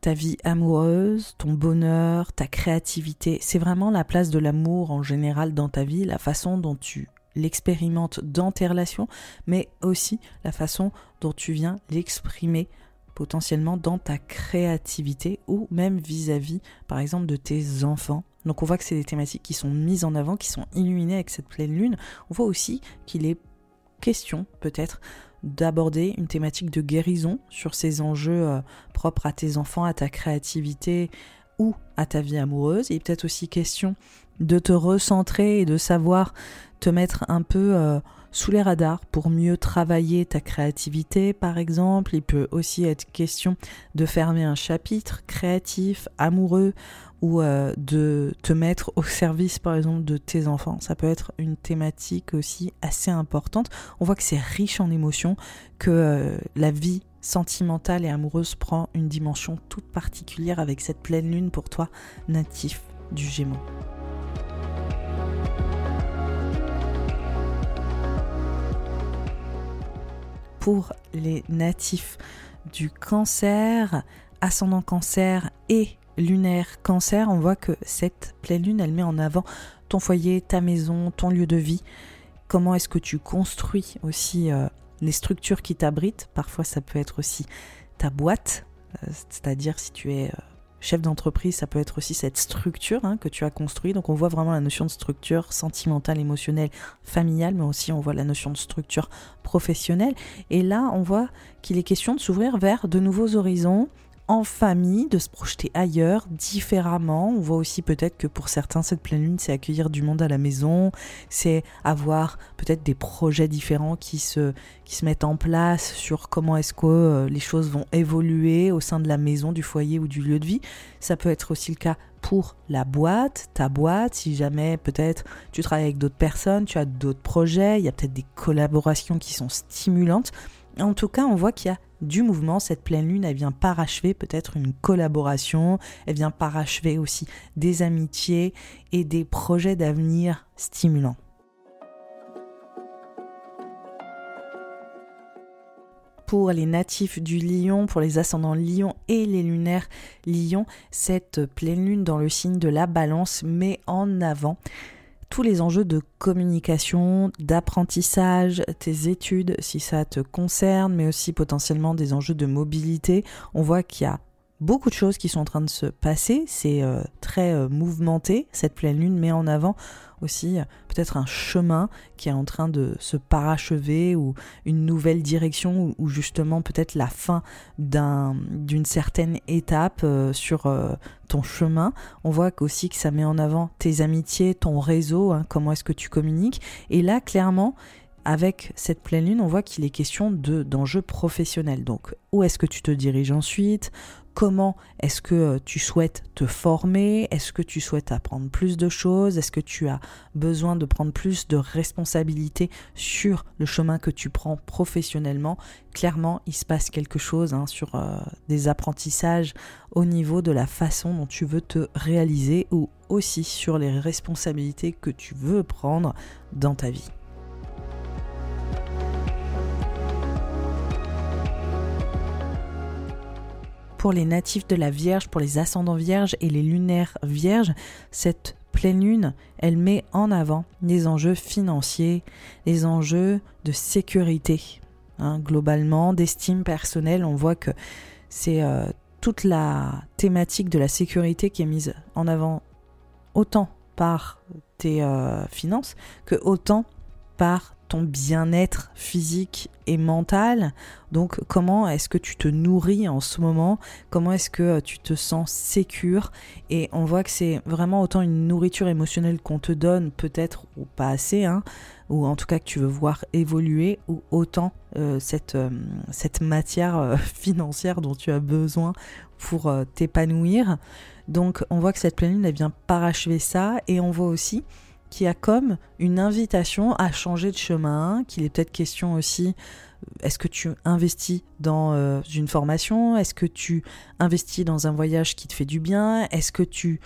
ta vie amoureuse, ton bonheur, ta créativité. C'est vraiment la place de l'amour en général dans ta vie, la façon dont tu l'expérimentes dans tes relations, mais aussi la façon dont tu viens l'exprimer potentiellement dans ta créativité ou même vis-à-vis, par exemple, de tes enfants. Donc on voit que c'est des thématiques qui sont mises en avant, qui sont illuminées avec cette pleine lune. On voit aussi qu'il est question peut-être d'aborder une thématique de guérison sur ces enjeux euh, propres à tes enfants, à ta créativité ou à ta vie amoureuse. Il est peut-être aussi question de te recentrer et de savoir te mettre un peu euh, sous les radars pour mieux travailler ta créativité par exemple. Il peut aussi être question de fermer un chapitre créatif, amoureux ou euh, de te mettre au service par exemple de tes enfants. Ça peut être une thématique aussi assez importante. On voit que c'est riche en émotions, que euh, la vie sentimentale et amoureuse prend une dimension toute particulière avec cette pleine lune pour toi natif du Gémeaux. Pour les natifs du cancer, ascendant cancer et lunaire cancer, on voit que cette pleine lune, elle met en avant ton foyer, ta maison, ton lieu de vie. Comment est-ce que tu construis aussi euh, les structures qui t'abritent? Parfois, ça peut être aussi ta boîte, euh, c'est-à-dire si tu es euh, chef d'entreprise, ça peut être aussi cette structure hein, que tu as construite. Donc on voit vraiment la notion de structure sentimentale, émotionnelle, familiale, mais aussi on voit la notion de structure professionnelle. Et là, on voit qu'il est question de s'ouvrir vers de nouveaux horizons, en famille, de se projeter ailleurs, différemment. On voit aussi peut-être que pour certains, cette pleine lune, c'est accueillir du monde à la maison, c'est avoir peut-être des projets différents qui se, qui se mettent en place sur comment est-ce que euh, les choses vont évoluer au sein de la maison, du foyer ou du lieu de vie. Ça peut être aussi le cas pour la boîte, ta boîte, si jamais peut-être tu travailles avec d'autres personnes, tu as d'autres projets, il y a peut-être des collaborations qui sont stimulantes. En tout cas, on voit qu'il y a du mouvement. Cette pleine lune, elle vient parachever peut-être une collaboration, elle vient parachever aussi des amitiés et des projets d'avenir stimulants. pour les natifs du lion, pour les ascendants lion et les lunaires lion, cette pleine lune dans le signe de la balance met en avant tous les enjeux de communication, d'apprentissage, tes études si ça te concerne, mais aussi potentiellement des enjeux de mobilité. On voit qu'il y a beaucoup de choses qui sont en train de se passer, c'est euh, très euh, mouvementé, cette pleine lune met en avant aussi euh, peut-être un chemin qui est en train de se parachever ou une nouvelle direction ou, justement peut-être la fin d'une certaine étape sur ton chemin. On voit aussi que ça met en avant tes amitiés, ton réseau, hein, comment est-ce que tu communiques. Et là, clairement, avec cette pleine lune, on voit qu'il est question de d'enjeux professionnels. Donc, où est-ce que tu te diriges ensuite? Comment est-ce que euh, tu souhaites te former? Est-ce que tu souhaites apprendre plus de choses? Est-ce que tu as besoin de prendre plus de responsabilités sur le chemin que tu prends professionnellement? Clairement, il se passe quelque chose hein, sur euh, des apprentissages au niveau de la façon dont tu veux te réaliser ou aussi sur les responsabilités que tu veux prendre dans ta vie. Pour les natifs de la Vierge, pour les ascendants vierges et les lunaires vierges, cette pleine lune, elle met en avant les enjeux financiers, les enjeux de sécurité. Hein, globalement, d'estime personnelle, on voit que c'est euh, toute la thématique de la sécurité qui est mise en avant autant par tes euh, finances que autant par ton bien-être physique et mental. Donc comment est-ce que tu te nourris en ce moment? Comment est-ce que euh, tu te sens sécure? Et on voit que c'est vraiment autant une nourriture émotionnelle qu'on te donne, peut-être ou pas assez, hein, ou en tout cas que tu veux voir évoluer, ou autant euh, cette, euh, cette matière financière dont tu as besoin pour t'épanouir. Donc on voit que cette lune, elle vient parachever ça, et on voit aussi qui a comme une invitation à changer de chemin, qu'il est peut-être question aussi, est-ce que tu investis dans euh, une formation? Est-ce que tu investis dans un voyage qui te fait du bien? Est-ce que tu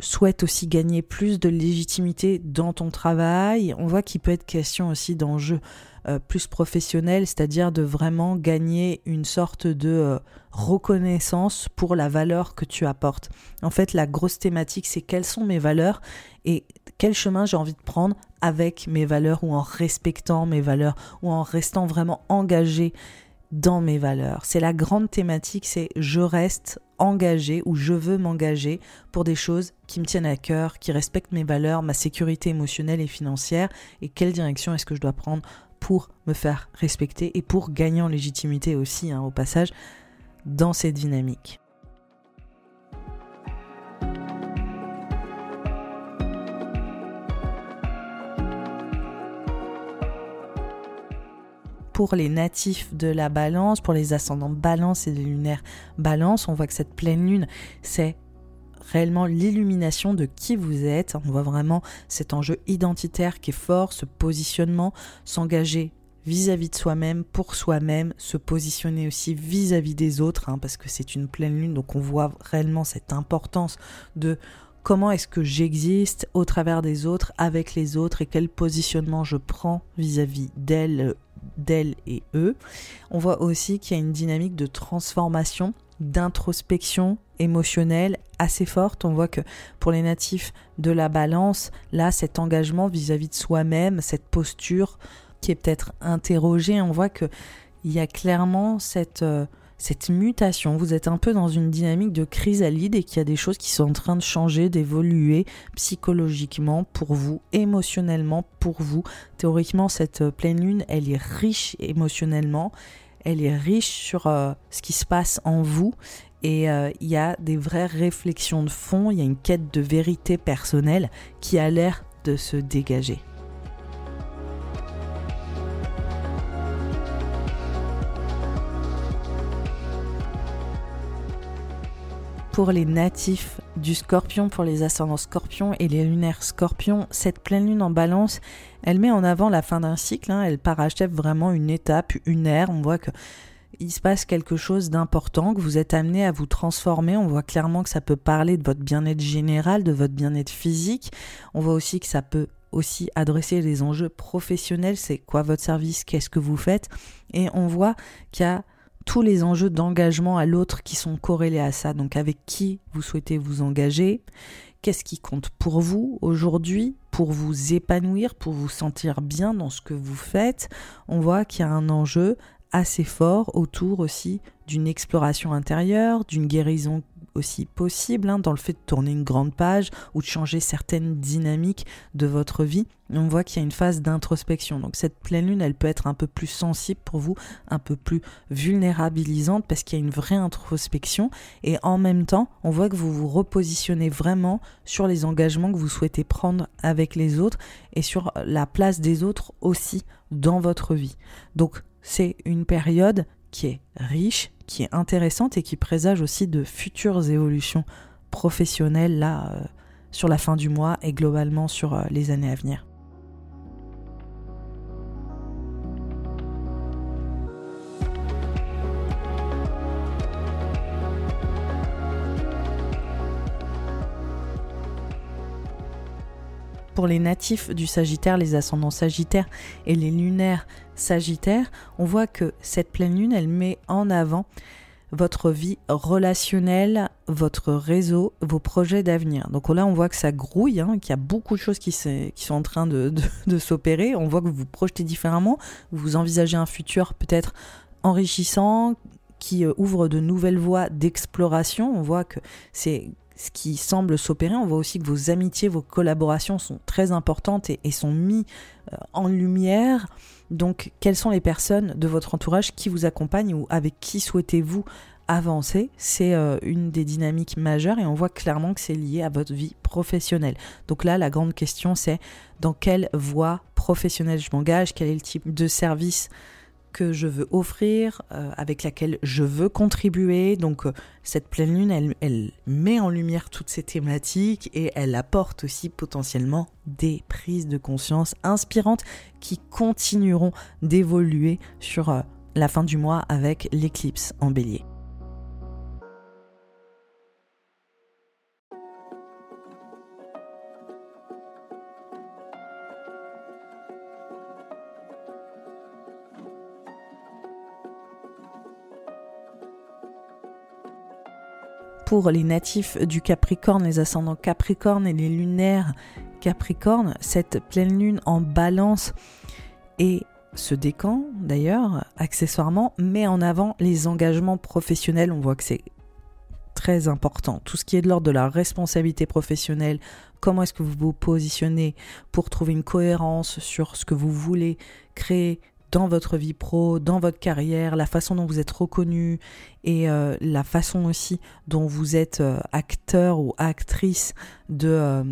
souhaites aussi gagner plus de légitimité dans ton travail? On voit qu'il peut être question aussi d'enjeux euh, plus professionnels, c'est-à-dire de vraiment gagner une sorte de euh, reconnaissance pour la valeur que tu apportes. En fait, la grosse thématique, c'est quelles sont mes valeurs et quel chemin j'ai envie de prendre avec mes valeurs ou en respectant mes valeurs ou en restant vraiment engagé dans mes valeurs. C'est la grande thématique, c'est je reste engagé ou je veux m'engager pour des choses qui me tiennent à cœur, qui respectent mes valeurs, ma sécurité émotionnelle et financière et quelle direction est-ce que je dois prendre pour me faire respecter et pour gagner en légitimité aussi hein, au passage dans cette dynamique. pour les natifs de la balance, pour les ascendants balance et les lunaires balance, on voit que cette pleine lune, c'est réellement l'illumination de qui vous êtes. On voit vraiment cet enjeu identitaire qui est fort, ce positionnement, s'engager vis-à-vis de soi-même, pour soi-même, se positionner aussi vis-à-vis des autres, hein, parce que c'est une pleine lune, donc on voit réellement cette importance de comment est-ce que j'existe au travers des autres, avec les autres, et quel positionnement je prends vis-à-vis d'elles, d'elle et eux. On voit aussi qu'il y a une dynamique de transformation d'introspection émotionnelle assez forte. On voit que pour les natifs de la balance, là, cet engagement vis-à-vis de soi-même, cette posture qui est peut-être interrogée, on voit qu'il y a clairement cette... Euh, cette mutation, vous êtes un peu dans une dynamique de chrysalide et qu'il y a des choses qui sont en train de changer, d'évoluer psychologiquement pour vous, émotionnellement pour vous. Théoriquement, cette pleine lune, elle est riche émotionnellement, elle est riche sur euh, ce qui se passe en vous et euh, il y a des vraies réflexions de fond, il y a une quête de vérité personnelle qui a l'air de se dégager. pour les natifs du scorpion, pour les ascendants scorpions et les lunaires scorpions, cette pleine lune en balance, elle met en avant la fin d'un cycle, hein. elle parachève vraiment une étape, une ère, on voit que il se passe quelque chose d'important, que vous êtes amené à vous transformer. On voit clairement que ça peut parler de votre bien-être général, de votre bien-être physique. On voit aussi que ça peut aussi adresser les enjeux professionnels. C'est quoi votre service? Qu'est-ce que vous faites? Et on voit qu'il y a tous les enjeux d'engagement à l'autre qui sont corrélés à ça. Donc avec qui vous souhaitez vous engager, qu'est-ce qui compte pour vous aujourd'hui, pour vous épanouir, pour vous sentir bien dans ce que vous faites? On voit qu'il y a un enjeu assez fort autour aussi d'une exploration intérieure, d'une guérison aussi possible hein, dans le fait de tourner une grande page ou de changer certaines dynamiques de votre vie. On voit qu'il y a une phase d'introspection. Donc cette pleine lune, elle peut être un peu plus sensible pour vous, un peu plus vulnérabilisante parce qu'il y a une vraie introspection et en même temps, on voit que vous vous repositionnez vraiment sur les engagements que vous souhaitez prendre avec les autres et sur la place des autres aussi dans votre vie. Donc c'est une période qui est riche, qui est intéressante et qui présage aussi de futures évolutions professionnelles là euh, sur la fin du mois et globalement sur euh, les années à venir. Les natifs du Sagittaire, les ascendants Sagittaires et les lunaires Sagittaires, on voit que cette pleine lune, elle met en avant votre vie relationnelle, votre réseau, vos projets d'avenir. Donc là, on voit que ça grouille, hein, qu'il y a beaucoup de choses qui, sont en train de, de s'opérer. On voit que vous vous projetez différemment, vous envisagez un futur peut-être enrichissant, qui euh, ouvre de nouvelles voies d'exploration. On voit que c'est ce qui semble s'opérer. On voit aussi que vos amitiés, vos collaborations sont très importantes et, sont mis euh, en lumière. Donc, quelles sont les personnes de votre entourage qui vous accompagnent ou avec qui souhaitez-vous avancer? C'est euh, une des dynamiques majeures et on voit clairement que c'est lié à votre vie professionnelle. Donc là, la grande question, c'est dans quelle voie professionnelle je m'engage? Quel est le type de service que je veux offrir, euh, avec laquelle je veux contribuer. Donc euh, cette pleine lune, elle, met en lumière toutes ces thématiques et elle apporte aussi potentiellement des prises de conscience inspirantes qui continueront d'évoluer sur euh, la fin du mois avec l'éclipse en bélier. Pour les natifs du Capricorne, les ascendants Capricorne et les lunaires Capricorne, cette pleine lune en balance et ce décan d'ailleurs, accessoirement, met en avant les engagements professionnels. On voit que c'est très important. Tout ce qui est de l'ordre de la responsabilité professionnelle, comment est-ce que vous vous positionnez pour trouver une cohérence sur ce que vous voulez créer dans votre vie pro, dans votre carrière, la façon dont vous êtes reconnu et euh, la façon aussi dont vous êtes euh, acteur ou actrice euh,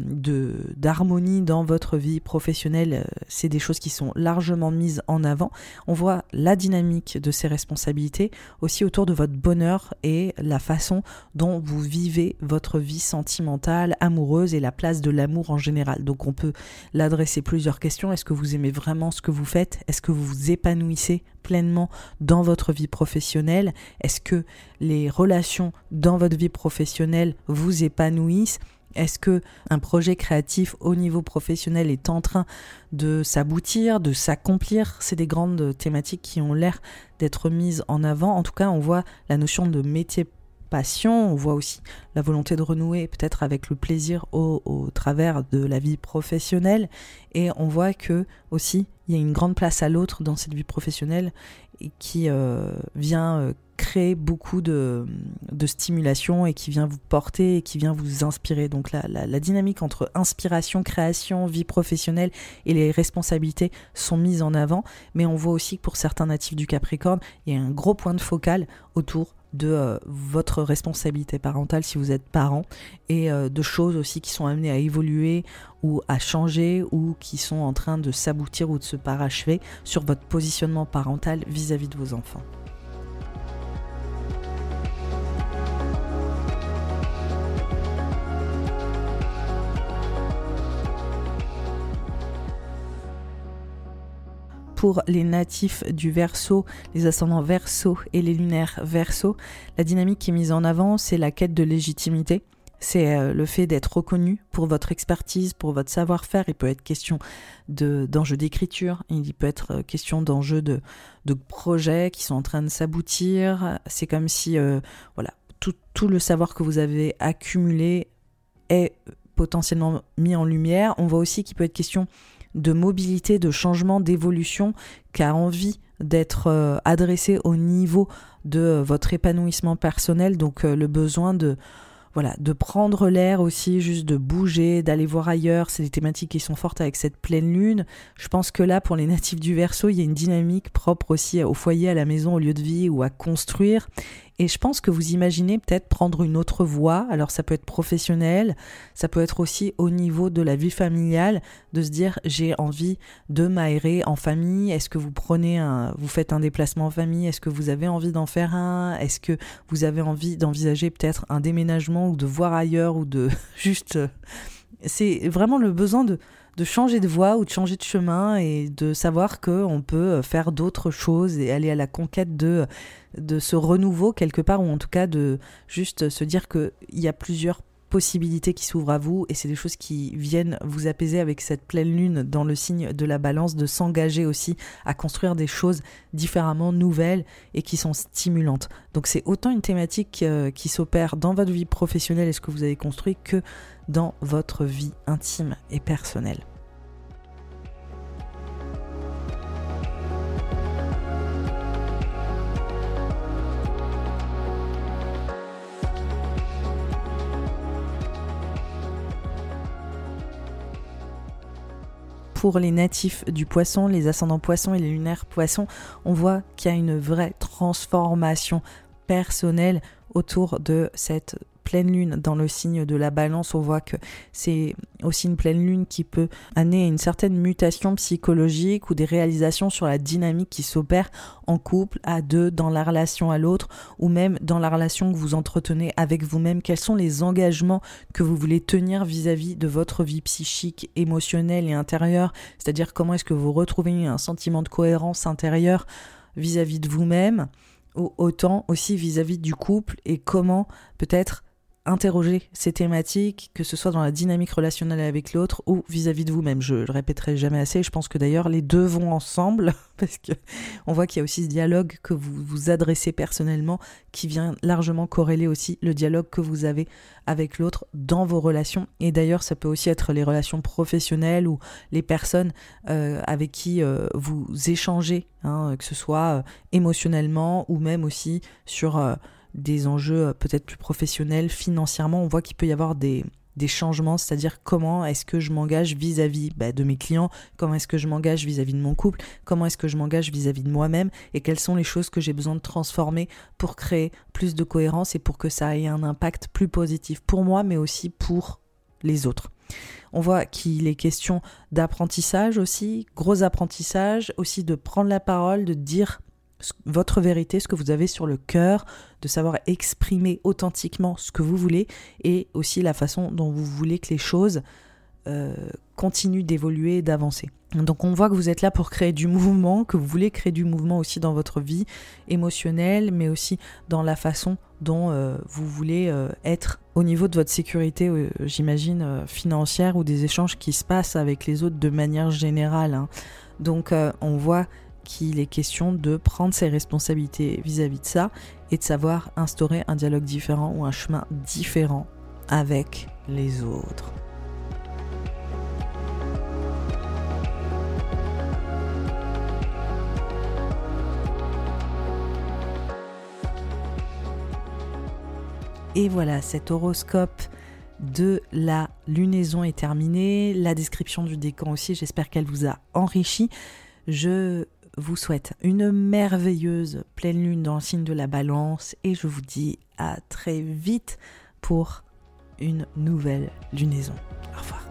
d'harmonie dans votre vie professionnelle, c'est des choses qui sont largement mises en avant. On voit la dynamique de ces responsabilités aussi autour de votre bonheur et la façon dont vous vivez votre vie sentimentale, amoureuse et la place de l'amour en général. Donc on peut l'adresser plusieurs questions. Est-ce que vous aimez vraiment ce que vous faites? Est-ce que vous vous épanouissez pleinement dans votre vie professionnelle? Est-ce que les relations dans votre vie professionnelle vous épanouissent? Est-ce que un projet créatif au niveau professionnel est en train de s'aboutir, de s'accomplir? C'est des grandes thématiques qui ont l'air d'être mises en avant. En tout cas, on voit la notion de métier passion, on voit aussi la volonté de renouer peut-être avec le plaisir au, travers de la vie professionnelle et on voit que aussi il y a une grande place à l'autre dans cette vie professionnelle qui euh, vient euh, créer beaucoup de, stimulation et qui vient vous porter et qui vient vous inspirer. Donc la, la, dynamique entre inspiration, création, vie professionnelle et les responsabilités sont mises en avant, mais on voit aussi que pour certains natifs du Capricorne, il y a un gros point de focal autour de euh, votre responsabilité parentale si vous êtes parent et euh, de choses aussi qui sont amenées à évoluer ou à changer ou qui sont en train de s'aboutir ou de se parachever sur votre positionnement parental vis à -vis de vos enfants. Pour les natifs du verso, les ascendants verso et les lunaires verso, la dynamique qui est mise en avant, c'est la quête de légitimité. C'est euh, le fait d'être reconnu pour votre expertise, pour votre savoir-faire. Il peut être question d'enjeux d'écriture, il peut être euh, question d'enjeux de, de projets qui sont en train de s'aboutir. C'est comme si euh, voilà, tout, tout le savoir que vous avez accumulé est potentiellement mis en lumière. On voit aussi qu'il peut être question de mobilité, de changement, d'évolution, qui a envie d'être euh, adressé au niveau de euh, votre épanouissement personnel, donc euh, le besoin de voilà, de prendre l'air aussi, juste de bouger, d'aller voir ailleurs. C'est des thématiques qui sont fortes avec cette pleine lune. Je pense que là, pour les natifs du Verseau, il y a une dynamique propre aussi au foyer, à la maison, au lieu de vie ou à construire. Et je pense que vous imaginez peut-être prendre une autre voie. Alors ça peut être professionnel, ça peut être aussi au niveau de la vie familiale, de se dire j'ai envie de m'aérer en famille. Est-ce que vous prenez un, vous faites un déplacement en famille? Est-ce que vous avez envie d'en faire un? Est-ce que vous avez envie d'envisager peut-être un déménagement ou de voir ailleurs ou de juste. C'est vraiment le besoin de de changer de voie ou de changer de chemin et de savoir qu'on peut faire d'autres choses et aller à la conquête de, de ce renouveau quelque part, ou en tout cas de juste se dire qu'il y a plusieurs possibilités qui s'ouvrent à vous et c'est des choses qui viennent vous apaiser avec cette pleine lune dans le signe de la balance, de s'engager aussi à construire des choses différemment nouvelles et qui sont stimulantes. Donc c'est autant une thématique euh, qui s'opère dans votre vie professionnelle et ce que vous avez construit que dans votre vie intime et personnelle. Pour les natifs du poisson, les ascendants poissons et les lunaires poissons, on voit qu'il y a une vraie transformation personnelle autour de cette pleine lune dans le signe de la balance, on voit que c'est aussi une pleine lune qui peut amener une certaine mutation psychologique ou des réalisations sur la dynamique qui s'opère en couple, à deux, dans la relation à l'autre, ou même dans la relation que vous entretenez avec vous-même. Quels sont les engagements que vous voulez tenir vis-à-vis de votre vie psychique, émotionnelle et intérieure, c'est-à-dire comment est-ce que vous retrouvez un sentiment de cohérence intérieure vis-à-vis de vous-même autant aussi vis-à-vis -vis du couple et comment peut-être interroger ces thématiques, que ce soit dans la dynamique relationnelle avec l'autre ou vis-à-vis de vous-même. Je le répéterai jamais assez. Je pense que d'ailleurs les deux vont ensemble parce que on voit qu'il y a aussi ce dialogue que vous vous adressez personnellement qui vient largement corréler aussi le dialogue que vous avez avec l'autre dans vos relations. Et d'ailleurs, ça peut aussi être les relations professionnelles ou les personnes euh, avec qui euh, vous échangez, hein, que ce soit euh, émotionnellement ou même aussi sur des enjeux euh, peut-être plus professionnels, financièrement, on voit qu'il peut y avoir des, changements, c'est-à-dire comment est-ce que je m'engage vis-à-vis bah, de mes clients, comment est-ce que je m'engage vis-à-vis de mon couple, comment est-ce que je m'engage vis-à-vis de moi-même, et quelles sont les choses que j'ai besoin de transformer pour créer plus de cohérence et pour que ça ait un impact plus positif pour moi, mais aussi pour les autres. On voit qu'il est question d'apprentissage aussi, gros apprentissage, aussi de prendre la parole, de dire votre vérité, ce que vous avez sur le cœur, de savoir exprimer authentiquement ce que vous voulez et aussi la façon dont vous voulez que les choses euh, continuent d'évoluer et d'avancer. Donc on voit que vous êtes là pour créer du mouvement, que vous voulez créer du mouvement aussi dans votre vie émotionnelle, mais aussi dans la façon dont euh, vous voulez euh, être au niveau de votre sécurité, j'imagine, financière ou des échanges qui se passent avec les autres de manière générale. Hein. Donc on voit qu'il est question de prendre ses responsabilités vis-à-vis de ça et de savoir instaurer un dialogue différent ou un chemin différent avec les autres. Et voilà, cet horoscope de la lunaison est terminé. La description du décan aussi, j'espère qu'elle vous a enrichi. Je vous souhaite une merveilleuse pleine lune dans le signe de la balance et je vous dis à très vite pour une nouvelle lunaison. Au revoir.